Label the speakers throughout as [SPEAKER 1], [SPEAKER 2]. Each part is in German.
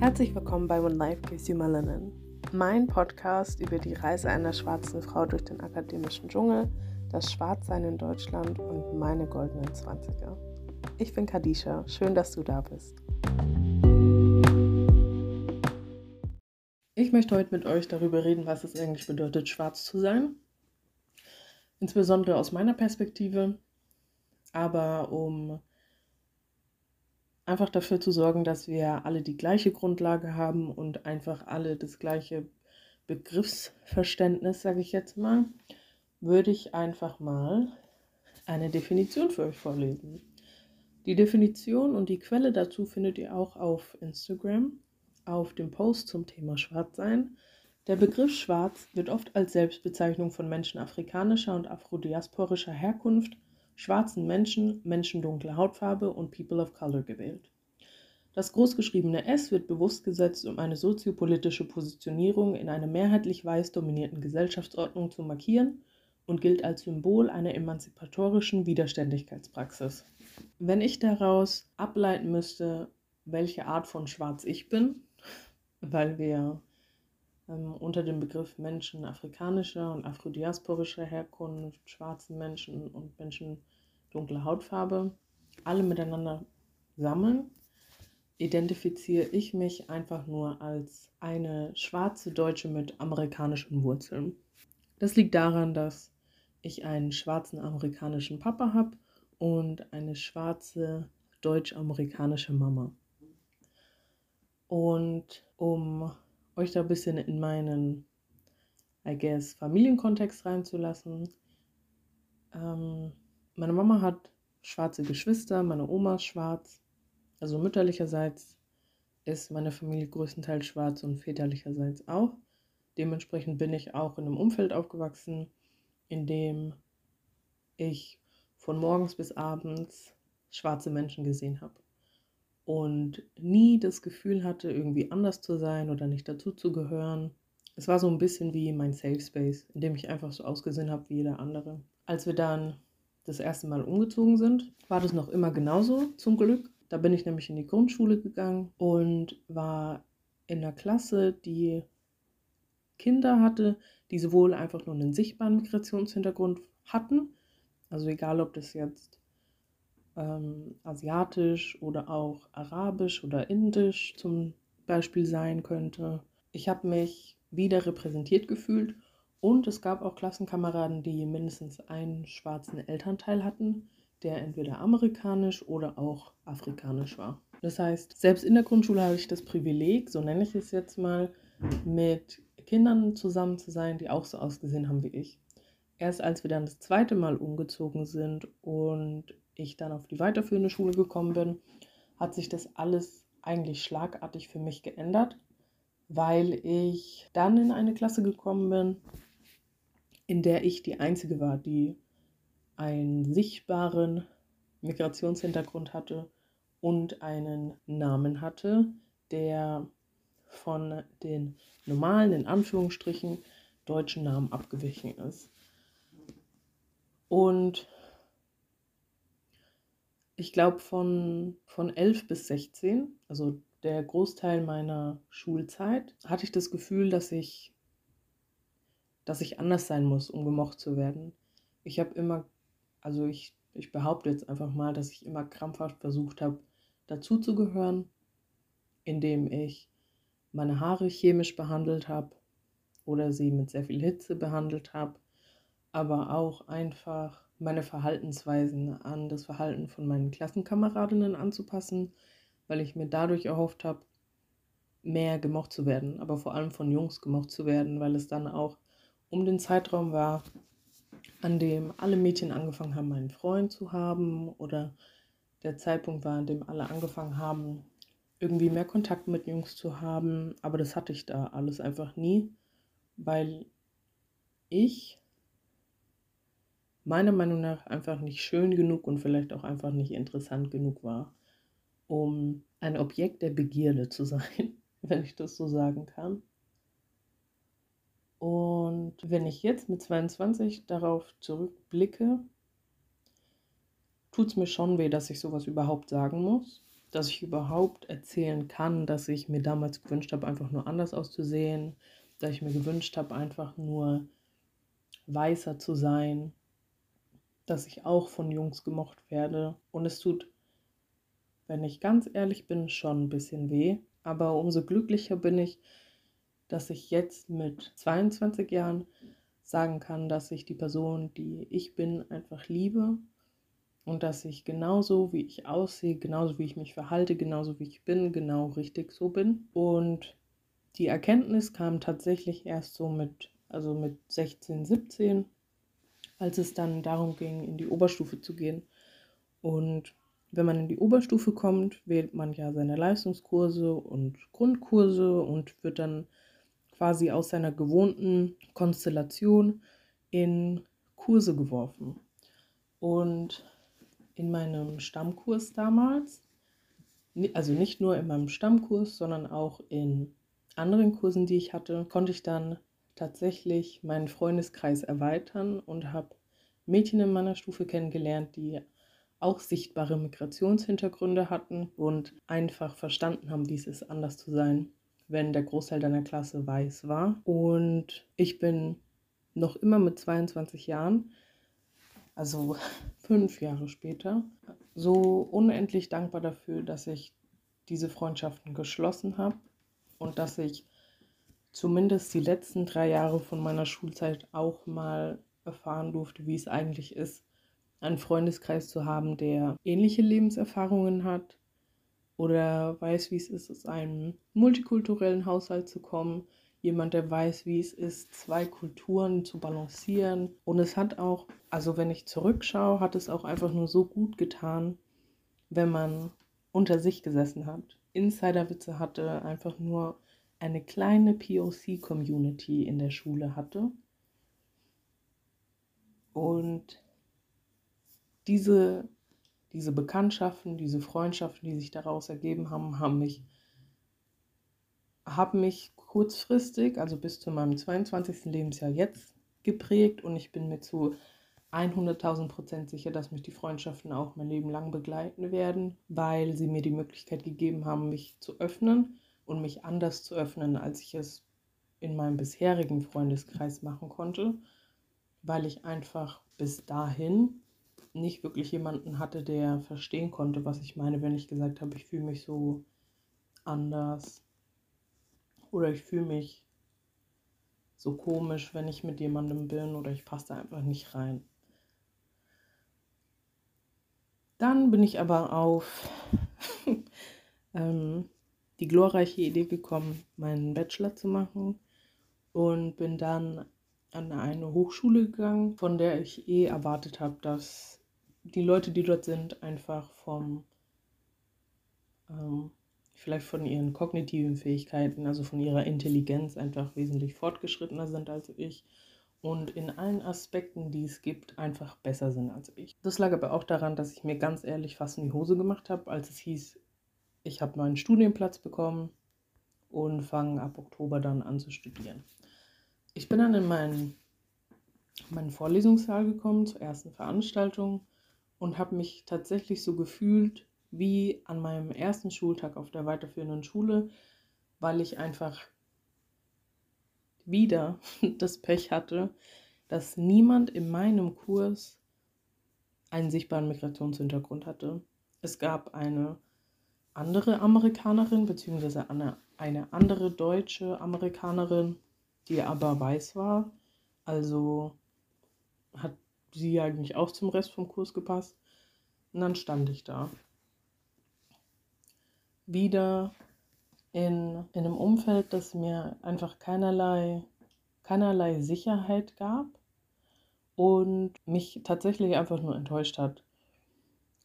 [SPEAKER 1] Herzlich willkommen bei When Life You Melanin, mein Podcast über die Reise einer schwarzen Frau durch den akademischen Dschungel, das Schwarzsein in Deutschland und meine goldenen Zwanziger. Ich bin Kadisha, schön, dass du da bist. Ich möchte heute mit euch darüber reden, was es eigentlich bedeutet, schwarz zu sein. Insbesondere aus meiner Perspektive, aber um einfach dafür zu sorgen, dass wir alle die gleiche Grundlage haben und einfach alle das gleiche Begriffsverständnis, sage ich jetzt mal, würde ich einfach mal eine Definition für euch vorlesen. Die Definition und die Quelle dazu findet ihr auch auf Instagram, auf dem Post zum Thema Schwarzsein. Der Begriff Schwarz wird oft als Selbstbezeichnung von Menschen afrikanischer und afrodiasporischer Herkunft schwarzen Menschen, Menschen dunkler Hautfarbe und People of Color gewählt. Das großgeschriebene S wird bewusst gesetzt, um eine soziopolitische Positionierung in einer mehrheitlich weiß dominierten Gesellschaftsordnung zu markieren und gilt als Symbol einer emanzipatorischen Widerständigkeitspraxis. Wenn ich daraus ableiten müsste, welche Art von Schwarz ich bin, weil wir ähm, unter dem Begriff Menschen afrikanischer und afrodiasporischer Herkunft, schwarzen Menschen und Menschen dunkler Hautfarbe alle miteinander sammeln, identifiziere ich mich einfach nur als eine schwarze Deutsche mit amerikanischen Wurzeln. Das liegt daran, dass ich einen schwarzen amerikanischen Papa habe und eine schwarze deutsch-amerikanische Mama. Und um euch da ein bisschen in meinen, I guess, Familienkontext reinzulassen. Ähm, meine Mama hat schwarze Geschwister, meine Oma ist schwarz. Also mütterlicherseits ist meine Familie größtenteils schwarz und väterlicherseits auch. Dementsprechend bin ich auch in einem Umfeld aufgewachsen, in dem ich von morgens bis abends schwarze Menschen gesehen habe und nie das Gefühl hatte, irgendwie anders zu sein oder nicht dazu zu gehören. Es war so ein bisschen wie mein Safe Space, in dem ich einfach so ausgesehen habe wie jeder andere. Als wir dann das erste Mal umgezogen sind, war das noch immer genauso, zum Glück. Da bin ich nämlich in die Grundschule gegangen und war in einer Klasse, die Kinder hatte, die sowohl einfach nur einen sichtbaren Migrationshintergrund hatten, also egal ob das jetzt ähm, asiatisch oder auch arabisch oder indisch zum Beispiel sein könnte. Ich habe mich wieder repräsentiert gefühlt und es gab auch Klassenkameraden, die mindestens einen schwarzen Elternteil hatten, der entweder amerikanisch oder auch afrikanisch war. Das heißt, selbst in der Grundschule hatte ich das Privileg, so nenne ich es jetzt mal, mit Kindern zusammen zu sein, die auch so ausgesehen haben wie ich. Erst als wir dann das zweite Mal umgezogen sind und ich dann auf die weiterführende Schule gekommen bin, hat sich das alles eigentlich schlagartig für mich geändert, weil ich dann in eine Klasse gekommen bin, in der ich die Einzige war, die einen sichtbaren Migrationshintergrund hatte und einen Namen hatte, der von den normalen, in Anführungsstrichen, deutschen Namen abgewichen ist. Und ich glaube, von, von 11 bis 16, also der Großteil meiner Schulzeit, hatte ich das Gefühl, dass ich, dass ich anders sein muss, um gemocht zu werden. Ich habe immer, also ich, ich behaupte jetzt einfach mal, dass ich immer krampfhaft versucht habe, dazuzugehören, indem ich meine Haare chemisch behandelt habe oder sie mit sehr viel Hitze behandelt habe, aber auch einfach meine Verhaltensweisen an das Verhalten von meinen Klassenkameradinnen anzupassen, weil ich mir dadurch erhofft habe, mehr gemocht zu werden, aber vor allem von Jungs gemocht zu werden, weil es dann auch um den Zeitraum war, an dem alle Mädchen angefangen haben, einen Freund zu haben oder der Zeitpunkt war, an dem alle angefangen haben, irgendwie mehr Kontakt mit Jungs zu haben, aber das hatte ich da alles einfach nie, weil ich meiner Meinung nach einfach nicht schön genug und vielleicht auch einfach nicht interessant genug war, um ein Objekt der Begierde zu sein, wenn ich das so sagen kann. Und wenn ich jetzt mit 22 darauf zurückblicke, tut es mir schon weh, dass ich sowas überhaupt sagen muss. dass ich überhaupt erzählen kann, dass ich mir damals gewünscht habe, einfach nur anders auszusehen, dass ich mir gewünscht habe, einfach nur weißer zu sein, dass ich auch von Jungs gemocht werde. Und es tut, wenn ich ganz ehrlich bin, schon ein bisschen weh. Aber umso glücklicher bin ich, dass ich jetzt mit 22 Jahren sagen kann, dass ich die Person, die ich bin, einfach liebe und dass ich genauso, wie ich aussehe, genauso wie ich mich verhalte, genauso wie ich bin, genau richtig so bin. Und die Erkenntnis kam tatsächlich erst so mit, also mit 16, 17, als es dann darum ging, in die Oberstufe zu gehen. Und wenn man in die Oberstufe kommt, wählt man ja seine Leistungskurse und Grundkurse und wird dann quasi aus seiner gewohnten Konstellation in Kurse geworfen. Und in meinem Stammkurs damals, also nicht nur in meinem Stammkurs, sondern auch in anderen Kursen, die ich hatte, konnte ich dann tatsächlich meinen Freundeskreis erweitern und habe Mädchen in meiner Stufe kennengelernt, die auch sichtbare Migrationshintergründe hatten und einfach verstanden haben, wie es ist, anders zu sein, wenn der Großteil deiner Klasse weiß war. Und ich bin noch immer mit 22 Jahren, also fünf Jahre später, so unendlich dankbar dafür, dass ich diese Freundschaften geschlossen habe und dass ich zumindest die letzten drei Jahre von meiner Schulzeit auch mal erfahren durfte, wie es eigentlich ist, einen Freundeskreis zu haben, der ähnliche Lebenserfahrungen hat oder weiß, wie es ist, aus einem multikulturellen Haushalt zu kommen. Jemand, der weiß, wie es ist, zwei Kulturen zu balancieren. Und es hat auch, also wenn ich zurückschaue, hat es auch einfach nur so gut getan, wenn man unter sich gesessen hat. Insiderwitze hatte, einfach nur eine kleine POC-Community in der Schule hatte. Und diese, diese Bekanntschaften, diese Freundschaften, die sich daraus ergeben haben, haben mich, haben mich kurzfristig, also bis zu meinem 22. Lebensjahr jetzt geprägt und ich bin mir zu 100.000 Prozent sicher, dass mich die Freundschaften auch mein Leben lang begleiten werden, weil sie mir die Möglichkeit gegeben haben, mich zu öffnen und mich anders zu öffnen, als ich es in meinem bisherigen Freundeskreis machen konnte, weil ich einfach bis dahin nicht wirklich jemanden hatte, der verstehen konnte, was ich meine, wenn ich gesagt habe, ich fühle mich so anders oder ich fühle mich so komisch, wenn ich mit jemandem bin oder ich passe da einfach nicht rein. Dann bin ich aber auf ähm, die glorreiche Idee gekommen, meinen Bachelor zu machen und bin dann an eine Hochschule gegangen, von der ich eh erwartet habe, dass die Leute, die dort sind, einfach vom, ähm, vielleicht von ihren kognitiven Fähigkeiten, also von ihrer Intelligenz einfach wesentlich fortgeschrittener sind als ich und in allen Aspekten, die es gibt, einfach besser sind als ich. Das lag aber auch daran, dass ich mir ganz ehrlich fast in die Hose gemacht habe, als es hieß, ich habe meinen Studienplatz bekommen und fange ab Oktober dann an zu studieren. Ich bin dann in meinen, meinen Vorlesungssaal gekommen zur ersten Veranstaltung und habe mich tatsächlich so gefühlt wie an meinem ersten Schultag auf der weiterführenden Schule, weil ich einfach wieder das Pech hatte, dass niemand in meinem Kurs einen sichtbaren Migrationshintergrund hatte. Es gab eine andere Amerikanerin, beziehungsweise eine, eine andere deutsche Amerikanerin, die aber weiß war. Also hat sie eigentlich auch zum Rest vom Kurs gepasst. Und dann stand ich da. Wieder in, in einem Umfeld, das mir einfach keinerlei, keinerlei Sicherheit gab und mich tatsächlich einfach nur enttäuscht hat,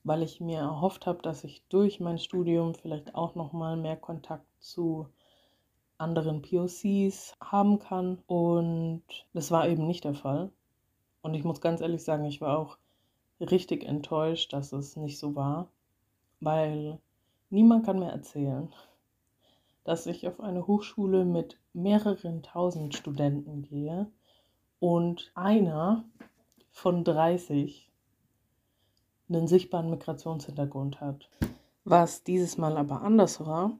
[SPEAKER 1] weil ich mir erhofft habe, dass ich durch mein Studium vielleicht auch noch mal mehr Kontakt zu anderen POCs haben kann und das war eben nicht der Fall. Und ich muss ganz ehrlich sagen, ich war auch richtig enttäuscht, dass es nicht so war, weil niemand kann mir erzählen, dass ich auf eine Hochschule mit mehreren tausend Studenten gehe und einer von 30 einen sichtbaren Migrationshintergrund hat. Was dieses Mal aber anders war,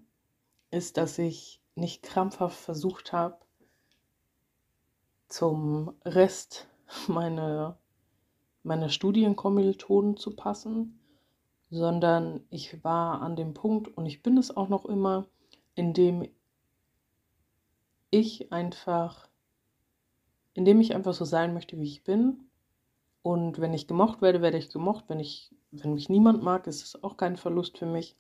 [SPEAKER 1] ist, dass ich nicht krampfhaft versucht habe, zum Rest meiner, meiner Studienkommilitonen zu passen, sondern ich war an dem Punkt und ich bin es auch noch immer, in dem ich einfach, in dem ich einfach so sein möchte, wie ich bin. Und wenn ich gemocht werde, werde ich gemocht. Wenn ich, wenn mich niemand mag, ist es auch kein Verlust für mich.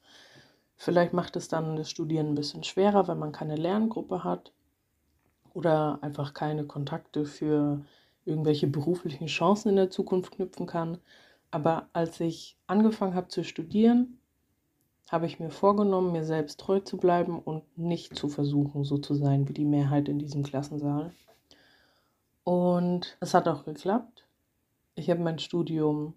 [SPEAKER 1] Vielleicht macht es dann das Studieren ein bisschen schwerer, wenn man keine Lerngruppe hat oder einfach keine Kontakte für irgendwelche beruflichen Chancen in der Zukunft knüpfen kann. Aber als ich angefangen habe zu studieren, habe ich mir vorgenommen, mir selbst treu zu bleiben und nicht zu versuchen, so zu sein wie die Mehrheit in diesem Klassensaal. Und es hat auch geklappt. Ich habe mein Studium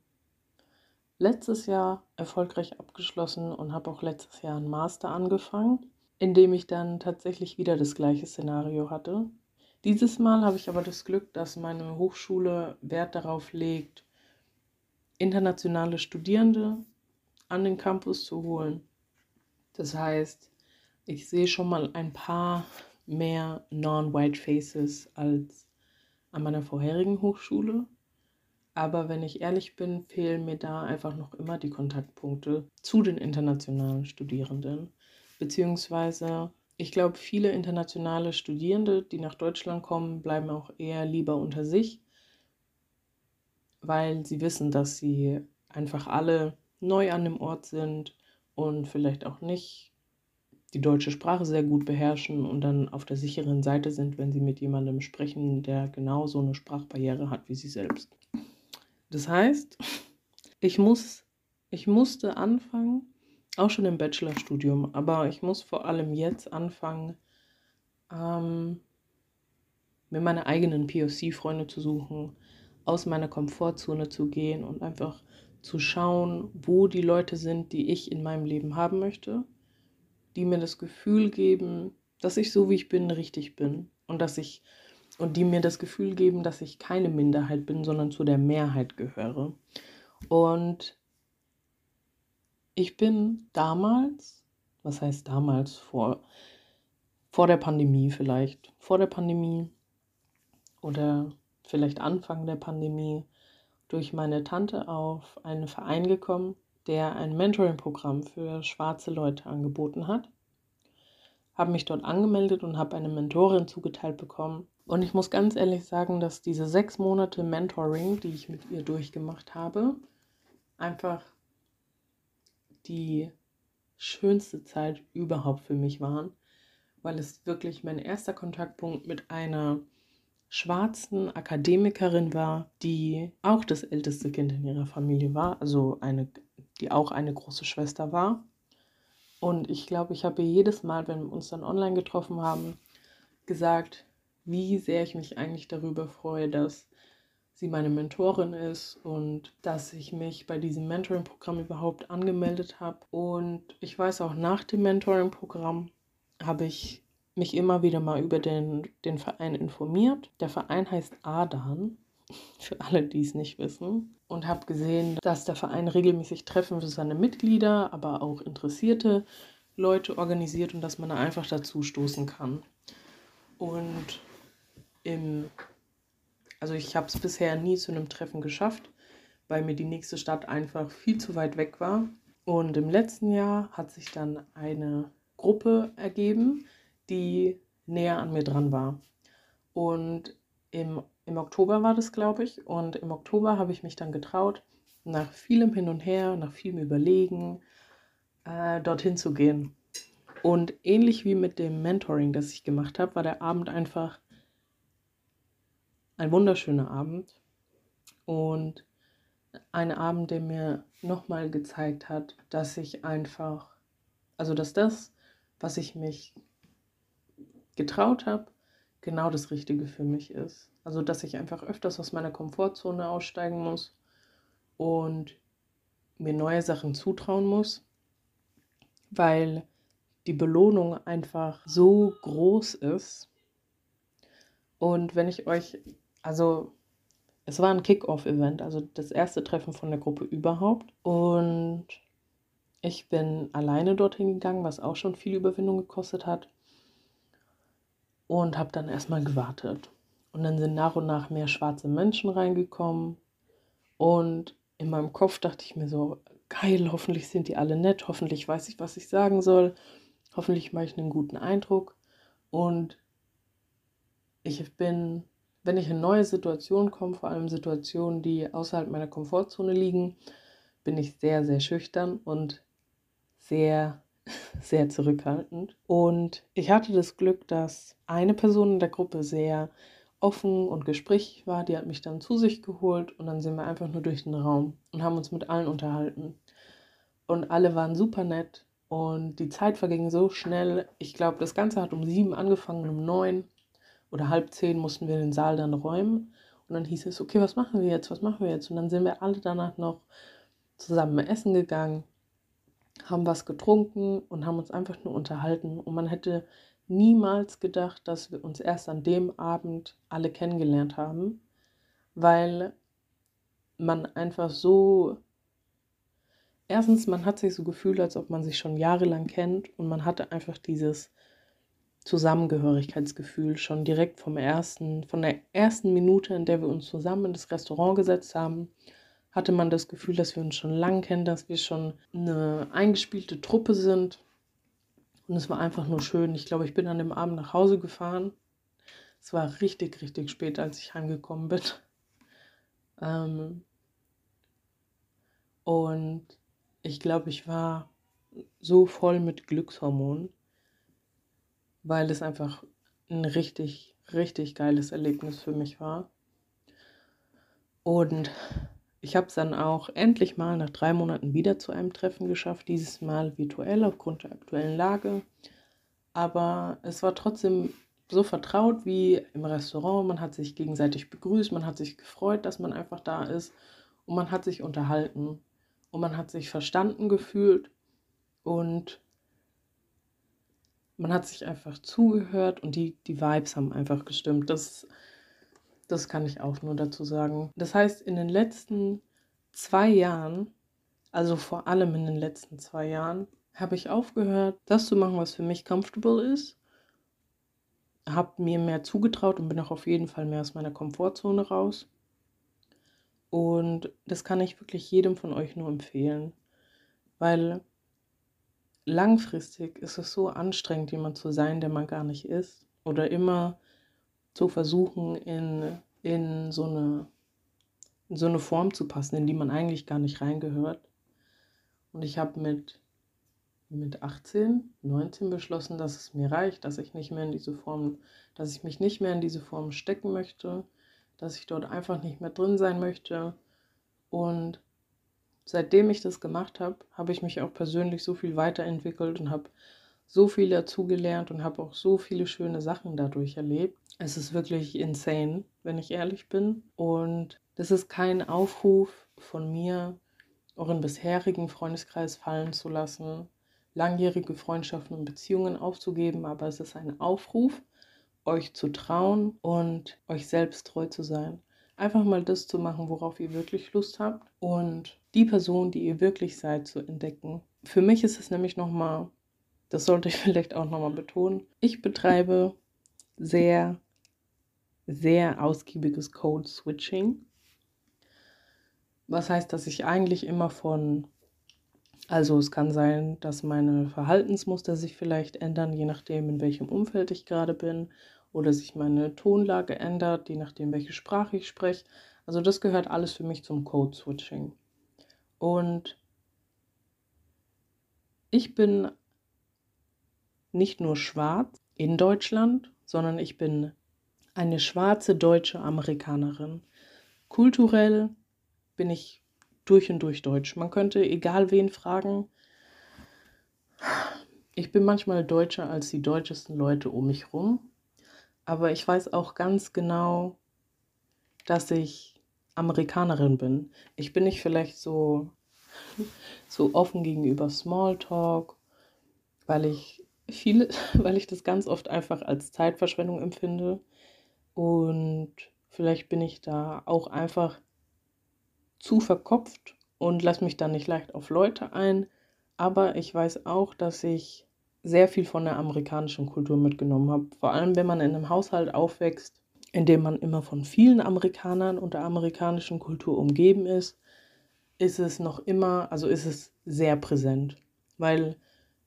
[SPEAKER 1] letztes Jahr erfolgreich abgeschlossen und habe auch letztes Jahr einen Master angefangen, in dem ich dann tatsächlich wieder das gleiche Szenario hatte. Dieses Mal habe ich aber das Glück, dass meine Hochschule Wert darauf legt, internationale Studierende an den Campus zu holen. Das heißt, ich sehe schon mal ein paar mehr Non-White Faces als an meiner vorherigen Hochschule. Aber wenn ich ehrlich bin, fehlen mir da einfach noch immer die Kontaktpunkte zu den internationalen Studierenden. Beziehungsweise, ich glaube, viele internationale Studierende, die nach Deutschland kommen, bleiben auch eher lieber unter sich, weil sie wissen, dass sie einfach alle neu an dem Ort sind und vielleicht auch nicht die deutsche Sprache sehr gut beherrschen und dann auf der sicheren Seite sind, wenn sie mit jemandem sprechen, der genau so eine Sprachbarriere hat wie sie selbst. Das heißt, ich muss, ich musste anfangen, auch schon im Bachelorstudium, aber ich muss vor allem jetzt anfangen, ähm, mir meine eigenen POC-Freunde zu suchen, aus meiner Komfortzone zu gehen und einfach zu schauen, wo die Leute sind, die ich in meinem Leben haben möchte, die mir das Gefühl geben, dass ich so wie ich bin richtig bin und dass ich und die mir das Gefühl geben, dass ich keine Minderheit bin, sondern zu der Mehrheit gehöre. Und ich bin damals, was heißt damals, vor, vor der Pandemie vielleicht, vor der Pandemie oder vielleicht Anfang der Pandemie, durch meine Tante auf einen Verein gekommen, der ein Mentoring-Programm für schwarze Leute angeboten hat. Habe mich dort angemeldet und habe eine Mentorin zugeteilt bekommen. Und ich muss ganz ehrlich sagen, dass diese sechs Monate Mentoring, die ich mit ihr durchgemacht habe, einfach die schönste Zeit überhaupt für mich waren, weil es wirklich mein erster Kontaktpunkt mit einer schwarzen Akademikerin war, die auch das älteste Kind in ihrer Familie war, also eine, die auch eine große Schwester war. Und ich glaube, ich habe jedes Mal, wenn wir uns dann online getroffen haben, gesagt, wie sehr ich mich eigentlich darüber freue, dass sie meine Mentorin ist und dass ich mich bei diesem Mentoring-Programm überhaupt angemeldet habe. Und ich weiß auch nach dem Mentoring-Programm habe ich mich immer wieder mal über den, den Verein informiert. Der Verein heißt Adan, für alle, die es nicht wissen. Und habe gesehen, dass der Verein regelmäßig Treffen für seine Mitglieder, aber auch interessierte Leute organisiert und dass man da einfach dazu stoßen kann. Und im, also ich habe es bisher nie zu einem Treffen geschafft, weil mir die nächste Stadt einfach viel zu weit weg war. Und im letzten Jahr hat sich dann eine Gruppe ergeben, die näher an mir dran war. Und im, im Oktober war das, glaube ich. Und im Oktober habe ich mich dann getraut, nach vielem Hin und Her, nach vielem Überlegen, äh, dorthin zu gehen. Und ähnlich wie mit dem Mentoring, das ich gemacht habe, war der Abend einfach ein wunderschöner Abend. Und ein Abend, der mir nochmal gezeigt hat, dass ich einfach, also dass das, was ich mich getraut habe, genau das Richtige für mich ist. Also, dass ich einfach öfters aus meiner Komfortzone aussteigen muss und mir neue Sachen zutrauen muss, weil die Belohnung einfach so groß ist. Und wenn ich euch, also es war ein Kick-off-Event, also das erste Treffen von der Gruppe überhaupt. Und Ich bin alleine dorthin gegangen, was auch schon viel Überwindung gekostet hat. Und habe dann erstmal gewartet. Und dann sind nach und nach mehr schwarze Menschen reingekommen. Und in meinem Kopf dachte ich mir so, geil, hoffentlich sind die alle nett, hoffentlich weiß ich, was ich sagen soll, hoffentlich mache ich einen guten Eindruck. Und ich bin, wenn ich in neue Situationen komme, vor allem Situationen, die außerhalb meiner Komfortzone liegen, bin ich sehr, sehr schüchtern und sehr, sehr zurückhaltend. Und ich hatte das Glück, dass eine Person in der Gruppe sehr offen und gesprächig war. Die hat mich dann zu sich geholt und dann sind wir einfach nur durch den Raum und haben uns mit allen unterhalten. Und alle waren super nett und die Zeit verging so schnell. Ich glaube, das Ganze hat um sieben angefangen, um neun oder halb zehn mussten wir den Saal dann räumen. Und dann hieß es, okay, was machen wir jetzt? Was machen wir jetzt? Und dann sind wir alle danach noch zusammen essen gegangen, haben was getrunken und haben uns einfach nur unterhalten. Und man hätte niemals gedacht, dass wir uns erst an dem Abend alle kennengelernt haben, weil man einfach so erstens, man hat sich so gefühlt, als ob man sich schon jahrelang kennt und man hatte einfach dieses Zusammengehörigkeitsgefühl schon direkt vom ersten, von der ersten Minute, in der wir uns zusammen in das Restaurant gesetzt haben, hatte man das Gefühl, dass wir uns schon lange kennen, dass wir schon eine eingespielte Truppe sind. Und es war einfach nur schön. Ich glaube, ich bin an dem Abend nach Hause gefahren. Es war richtig, richtig spät, als ich heimgekommen bin. Ähm und ich glaube, ich war so voll mit Glückshormonen, weil es einfach ein richtig, richtig geiles Erlebnis für mich war. Und ich habe es dann auch endlich mal nach drei Monaten wieder zu einem Treffen geschafft, dieses Mal virtuell aufgrund der aktuellen Lage. Aber es war trotzdem so vertraut wie im Restaurant. Man hat sich gegenseitig begrüßt, man hat sich gefreut, dass man einfach da ist und man hat sich unterhalten und man hat sich verstanden gefühlt und man hat sich einfach zugehört und die, die Vibes haben einfach gestimmt. Das, das kann ich auch nur dazu sagen. Das heißt, in den letzten zwei Jahren, also vor allem in den letzten zwei Jahren, habe ich aufgehört, das zu machen, was für mich comfortable ist. Habe mir mehr zugetraut und bin auch auf jeden Fall mehr aus meiner Komfortzone raus. Und das kann ich wirklich jedem von euch nur empfehlen, weil langfristig ist es so anstrengend, jemand zu sein, der man gar nicht ist. Oder immer zu versuchen, in, in, so, eine, in so eine Form zu passen, in die man eigentlich gar nicht reingehört. Und ich habe mit, mit 18, 19 beschlossen, dass es mir reicht, dass ich nicht mehr in diese Form, dass ich mich nicht mehr in diese Form stecken möchte, dass ich dort einfach nicht mehr drin sein möchte. Und seitdem ich das gemacht habe, habe ich mich auch persönlich so viel weiterentwickelt und habe so viel dazugelernt und habe auch so viele schöne Sachen dadurch erlebt. Es ist wirklich insane, wenn ich ehrlich bin. Und das ist kein Aufruf von mir, euren bisherigen Freundeskreis fallen zu lassen, langjährige Freundschaften und Beziehungen aufzugeben, aber es ist ein Aufruf, euch zu trauen und euch selbst treu zu sein. Einfach mal das zu machen, worauf ihr wirklich Lust habt und die Person, die ihr wirklich seid, zu entdecken. Für mich ist es nämlich nochmal, das sollte ich vielleicht auch nochmal betonen, ich betreibe sehr, sehr ausgiebiges Code-Switching. Was heißt, dass ich eigentlich immer von also es kann sein, dass meine Verhaltensmuster sich vielleicht ändern, je nachdem, in welchem Umfeld ich gerade bin oder sich meine Tonlage ändert, je nachdem, welche Sprache ich spreche. Also das gehört alles für mich zum Code-Switching. Und ich bin nicht nur schwarz in Deutschland, sondern ich bin eine schwarze deutsche Amerikanerin. Kulturell bin ich durch und durch deutsch. Man könnte egal wen fragen. Ich bin manchmal deutscher als die deutschesten Leute um mich rum. Aber ich weiß auch ganz genau, dass ich Amerikanerin bin. Ich bin nicht vielleicht so, so offen gegenüber Smalltalk, weil ich viele, weil ich das ganz oft einfach als Zeitverschwendung empfinde. Und vielleicht bin ich da auch einfach zu verkopft und lasse mich dann nicht leicht auf Leute ein. aber ich weiß auch, dass ich sehr viel von der amerikanischen Kultur mitgenommen habe. Vor allem, wenn man in einem Haushalt aufwächst, in dem man immer von vielen Amerikanern und der amerikanischen Kultur umgeben ist, ist es noch immer, also ist es sehr präsent. Weil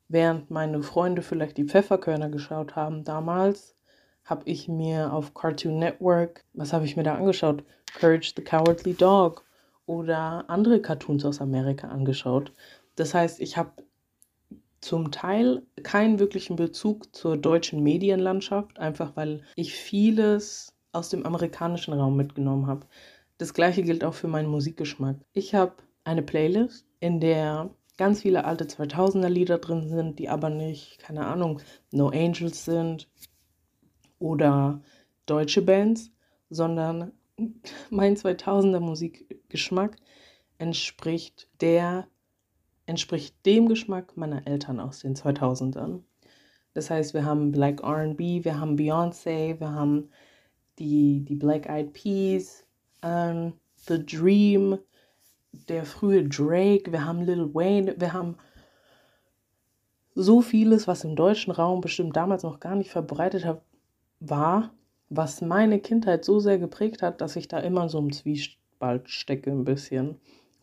[SPEAKER 1] während meine Freunde vielleicht die Pfefferkörner geschaut haben damals, habe ich mir auf Cartoon Network, was habe ich mir da angeschaut? Courage the Cowardly Dog oder andere Cartoons aus Amerika angeschaut. Das heißt, ich habe zum Teil keinen wirklichen Bezug zur deutschen Medienlandschaft, einfach weil ich vieles aus dem amerikanischen Raum mitgenommen habe. Das gleiche gilt auch für meinen Musikgeschmack. Ich habe eine Playlist, in der ganz viele alte 2000er Lieder drin sind, die aber nicht, keine Ahnung, No Angels sind oder deutsche Bands, sondern mein 2000er Musikgeschmack entspricht der entspricht dem Geschmack meiner Eltern aus den 2000ern. Das heißt, wir haben Black R&B, wir haben Beyoncé, wir haben die, die Black Eyed Peas, ähm, The Dream, der frühe Drake, wir haben Lil Wayne, wir haben so vieles, was im deutschen Raum bestimmt damals noch gar nicht verbreitet war, was meine Kindheit so sehr geprägt hat, dass ich da immer so im Zwiespalt stecke ein bisschen.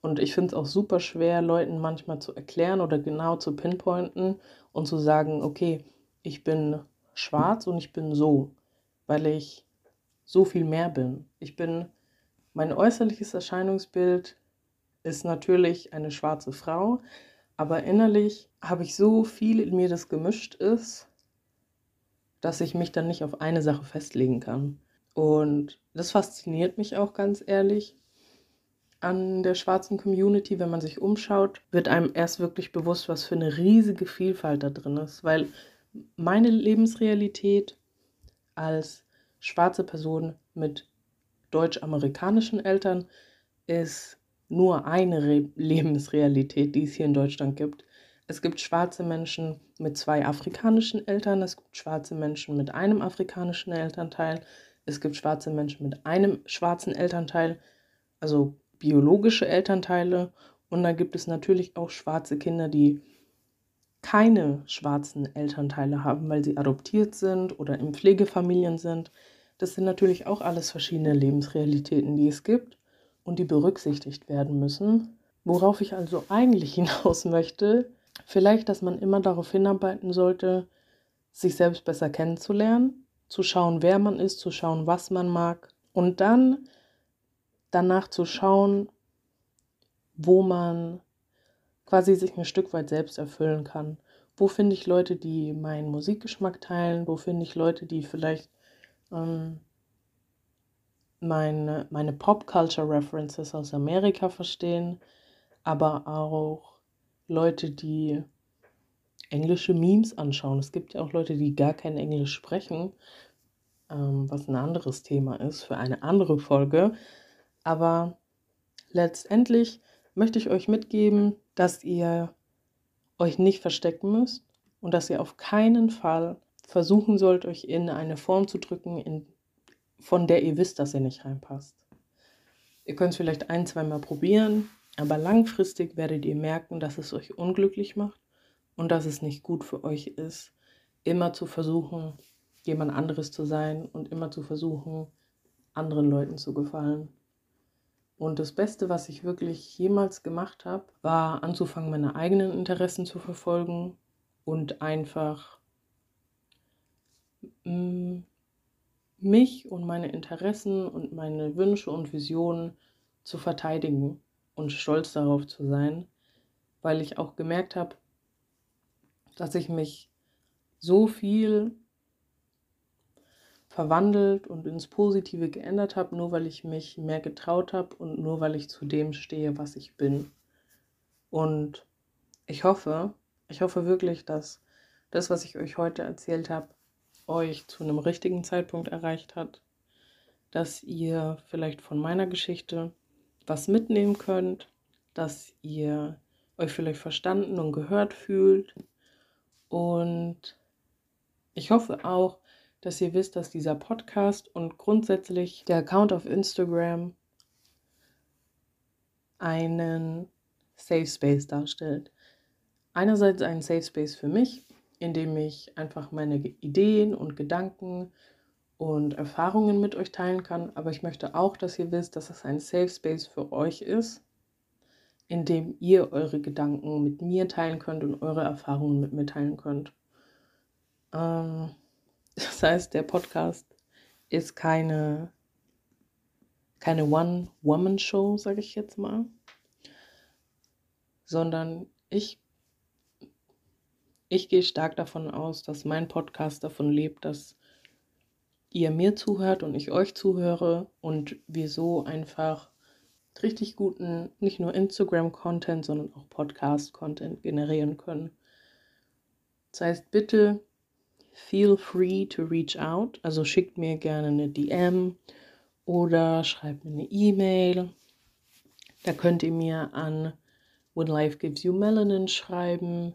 [SPEAKER 1] Und ich finde es auch super schwer, Leuten manchmal zu erklären oder genau zu pinpointen und zu sagen, okay, ich bin schwarz und ich bin so, weil ich so viel mehr bin. Ich bin, mein äußerliches Erscheinungsbild ist natürlich eine schwarze Frau, aber innerlich habe ich so viel in mir, das gemischt ist, dass ich mich dann nicht auf eine Sache festlegen kann. Und das fasziniert mich auch ganz ehrlich an der schwarzen Community, wenn man sich umschaut, wird einem erst wirklich bewusst, was für eine riesige Vielfalt da drin ist. Weil meine Lebensrealität als schwarze Person mit deutsch-amerikanischen Eltern ist nur eine Re Lebensrealität, die es hier in Deutschland gibt. Es gibt schwarze Menschen mit zwei afrikanischen Eltern, es gibt schwarze Menschen mit einem afrikanischen Elternteil, es gibt schwarze Menschen mit einem schwarzen Elternteil, also biologische Elternteile. Und dann gibt es natürlich auch schwarze Kinder, die keine schwarzen Elternteile haben, weil sie adoptiert sind oder in Pflegefamilien sind. Das sind natürlich auch alles verschiedene Lebensrealitäten, die es gibt und die berücksichtigt werden müssen. Worauf ich also eigentlich hinaus möchte, vielleicht, dass man immer darauf hinarbeiten sollte, sich selbst besser kennenzulernen, zu schauen, wer man ist, zu schauen, was man mag und dann danach zu schauen, wo man quasi sich ein Stück weit selbst erfüllen kann. Wo finde ich Leute, die meinen Musikgeschmack teilen? Wo finde ich Leute, die vielleicht ähm, meine, meine Pop-Culture-References aus Amerika verstehen, aber auch Leute, die englische Memes anschauen. Es gibt ja auch Leute, die gar kein Englisch sprechen, ähm, was ein anderes Thema ist für eine andere Folge. Aber letztendlich möchte ich euch mitgeben, dass ihr euch nicht verstecken müsst und dass ihr auf keinen Fall versuchen sollt, euch in eine Form zu drücken, in, von der ihr wisst, dass ihr nicht reinpasst. Ihr könnt es vielleicht ein, zweimal probieren, aber langfristig werdet ihr merken, dass es euch unglücklich macht und dass es nicht gut für euch ist, immer zu versuchen, jemand anderes zu sein und immer zu versuchen, anderen Leuten zu gefallen. Und das Beste, was ich wirklich jemals gemacht habe, war anzufangen, meine eigenen Interessen zu verfolgen und einfach mm, mich und meine Interessen und meine Wünsche und Visionen zu verteidigen und stolz darauf zu sein, weil ich auch gemerkt habe, dass ich mich so viel verwandelt und ins Positive geändert habe, nur weil ich mich mehr getraut habe und nur weil ich zu dem stehe, was ich bin. Und ich hoffe, ich hoffe wirklich, dass das, was ich euch heute erzählt habe, euch zu einem richtigen Zeitpunkt erreicht hat, dass ihr vielleicht von meiner Geschichte was mitnehmen könnt, dass ihr euch vielleicht verstanden und gehört fühlt. Und ich hoffe auch, dass ihr wisst, dass dieser Podcast und grundsätzlich der Account auf Instagram einen Safe Space darstellt. einerseits ein Safe Space für mich, in dem ich einfach meine Ideen und Gedanken und Erfahrungen mit euch teilen kann. Aber ich möchte auch, dass ihr wisst, dass es ein Safe Space für euch ist, in dem ihr eure Gedanken mit mir teilen könnt und eure Erfahrungen mit mir teilen könnt. Ähm, das heißt, der Podcast ist keine, keine One-Woman-Show, sage ich jetzt mal, sondern ich, ich gehe stark davon aus, dass mein Podcast davon lebt, dass ihr mir zuhört und ich euch zuhöre und wir so einfach richtig guten, nicht nur Instagram-Content, sondern auch Podcast-Content generieren können. Das heißt, bitte feel free to reach out. Also schickt mir gerne eine DM oder schreibt mir eine E-Mail. Da könnt ihr mir an When Life Gives You Melanin schreiben.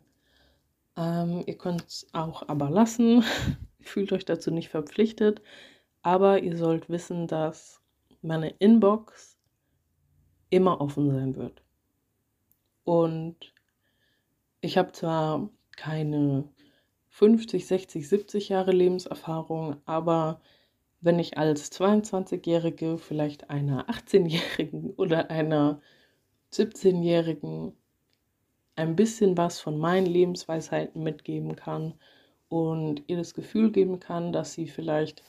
[SPEAKER 1] Ähm, ihr könnt es auch aber lassen. Fühlt euch dazu nicht verpflichtet. Aber ihr sollt wissen, dass meine Inbox immer offen sein wird. Und ich habe zwar keine 50, 60, 70 Jahre Lebenserfahrung, aber wenn ich als 22-Jährige vielleicht einer 18-Jährigen oder einer 17-Jährigen ein bisschen was von meinen Lebensweisheiten mitgeben kann und ihr das Gefühl geben kann, dass sie vielleicht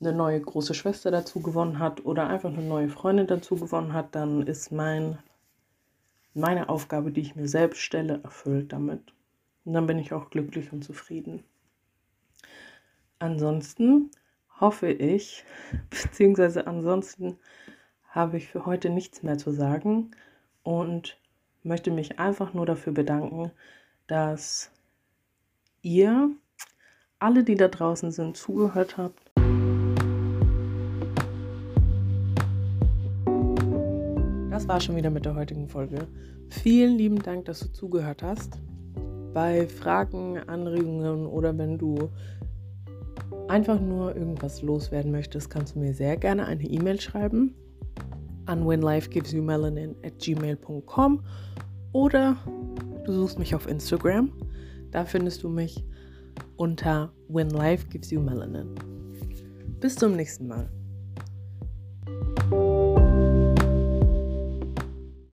[SPEAKER 1] eine neue große Schwester dazu gewonnen hat oder einfach eine neue Freundin dazu gewonnen hat, dann ist mein, meine Aufgabe, die ich mir selbst stelle, erfüllt damit. Und dann bin ich auch glücklich und zufrieden. Ansonsten hoffe ich, beziehungsweise ansonsten habe ich für heute nichts mehr zu sagen und möchte mich einfach nur dafür bedanken, dass ihr, alle, die da draußen sind, zugehört habt Das war schon wieder mit der heutigen Folge. Vielen lieben Dank, dass du zugehört hast. Bei Fragen, Anregungen oder wenn du einfach nur irgendwas loswerden möchtest, kannst du mir sehr gerne eine E-Mail schreiben an whenlifegivesyoumelanin at gmail.com oder du suchst mich auf Instagram. Da findest du mich unter whenlifegivesyoumelanin. Bis zum nächsten Mal.